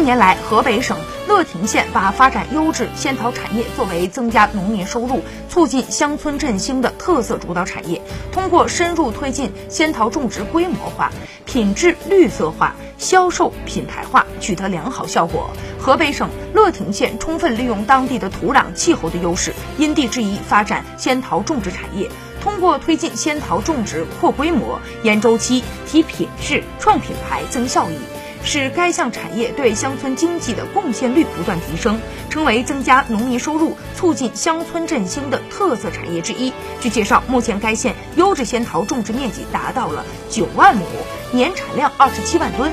近年来，河北省乐亭县把发展优质仙桃产业作为增加农民收入、促进乡村振兴的特色主导产业，通过深入推进仙桃种植规模化、品质绿色化、销售品牌化，取得良好效果。河北省乐亭县充分利用当地的土壤、气候的优势，因地制宜发展仙桃种植产业。通过推进仙桃种植扩规模、延周期、提品质、创品牌、增效益，使该项产业对乡村经济的贡献率不断提升，成为增加农民收入、促进乡村振兴的特色产业之一。据介绍，目前该县优质仙桃种植面积达到了九万亩，年产量二十七万吨。